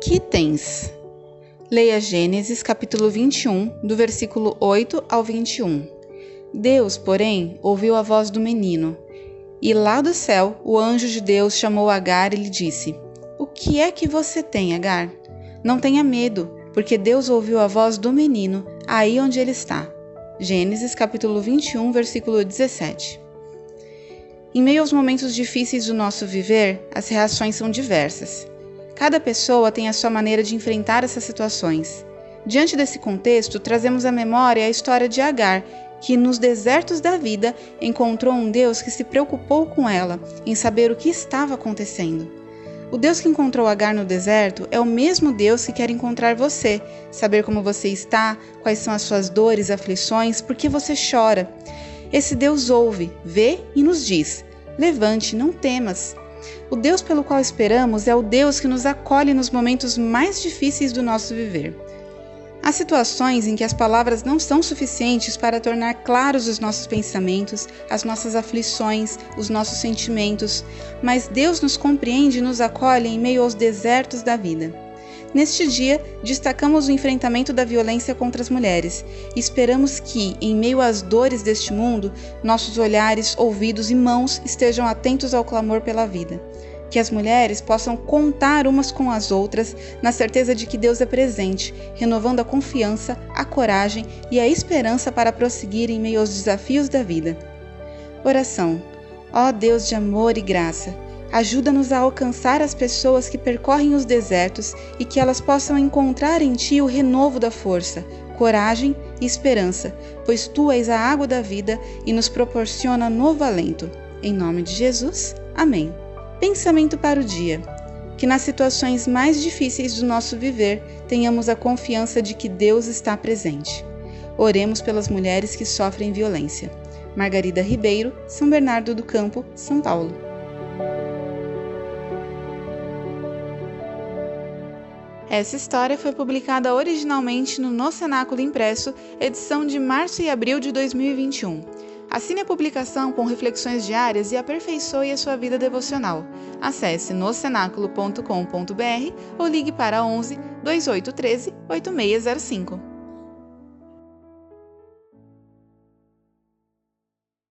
Que tens? Leia Gênesis capítulo 21, do versículo 8 ao 21. Deus, porém, ouviu a voz do menino. E lá do céu, o anjo de Deus chamou Agar e lhe disse: O que é que você tem, Agar? Não tenha medo, porque Deus ouviu a voz do menino aí onde ele está. Gênesis capítulo 21, versículo 17. Em meio aos momentos difíceis do nosso viver, as reações são diversas. Cada pessoa tem a sua maneira de enfrentar essas situações. Diante desse contexto, trazemos à memória a história de Agar, que nos desertos da vida encontrou um Deus que se preocupou com ela, em saber o que estava acontecendo. O Deus que encontrou Agar no deserto é o mesmo Deus que quer encontrar você, saber como você está, quais são as suas dores, aflições, por que você chora. Esse Deus ouve, vê e nos diz: Levante, não temas. O Deus pelo qual esperamos é o Deus que nos acolhe nos momentos mais difíceis do nosso viver. Há situações em que as palavras não são suficientes para tornar claros os nossos pensamentos, as nossas aflições, os nossos sentimentos, mas Deus nos compreende e nos acolhe em meio aos desertos da vida. Neste dia, destacamos o enfrentamento da violência contra as mulheres esperamos que, em meio às dores deste mundo, nossos olhares, ouvidos e mãos estejam atentos ao clamor pela vida. Que as mulheres possam contar umas com as outras na certeza de que Deus é presente, renovando a confiança, a coragem e a esperança para prosseguir em meio aos desafios da vida. Oração. Ó Deus de amor e graça, Ajuda-nos a alcançar as pessoas que percorrem os desertos e que elas possam encontrar em Ti o renovo da força, coragem e esperança, pois Tu és a água da vida e nos proporciona novo alento. Em nome de Jesus, amém. Pensamento para o dia. Que nas situações mais difíceis do nosso viver tenhamos a confiança de que Deus está presente. Oremos pelas mulheres que sofrem violência. Margarida Ribeiro, São Bernardo do Campo, São Paulo. Essa história foi publicada originalmente no No Cenáculo Impresso, edição de março e abril de 2021. Assine a publicação com reflexões diárias e aperfeiçoe a sua vida devocional. Acesse nocenáculo.com.br ou ligue para 11 2813 8605.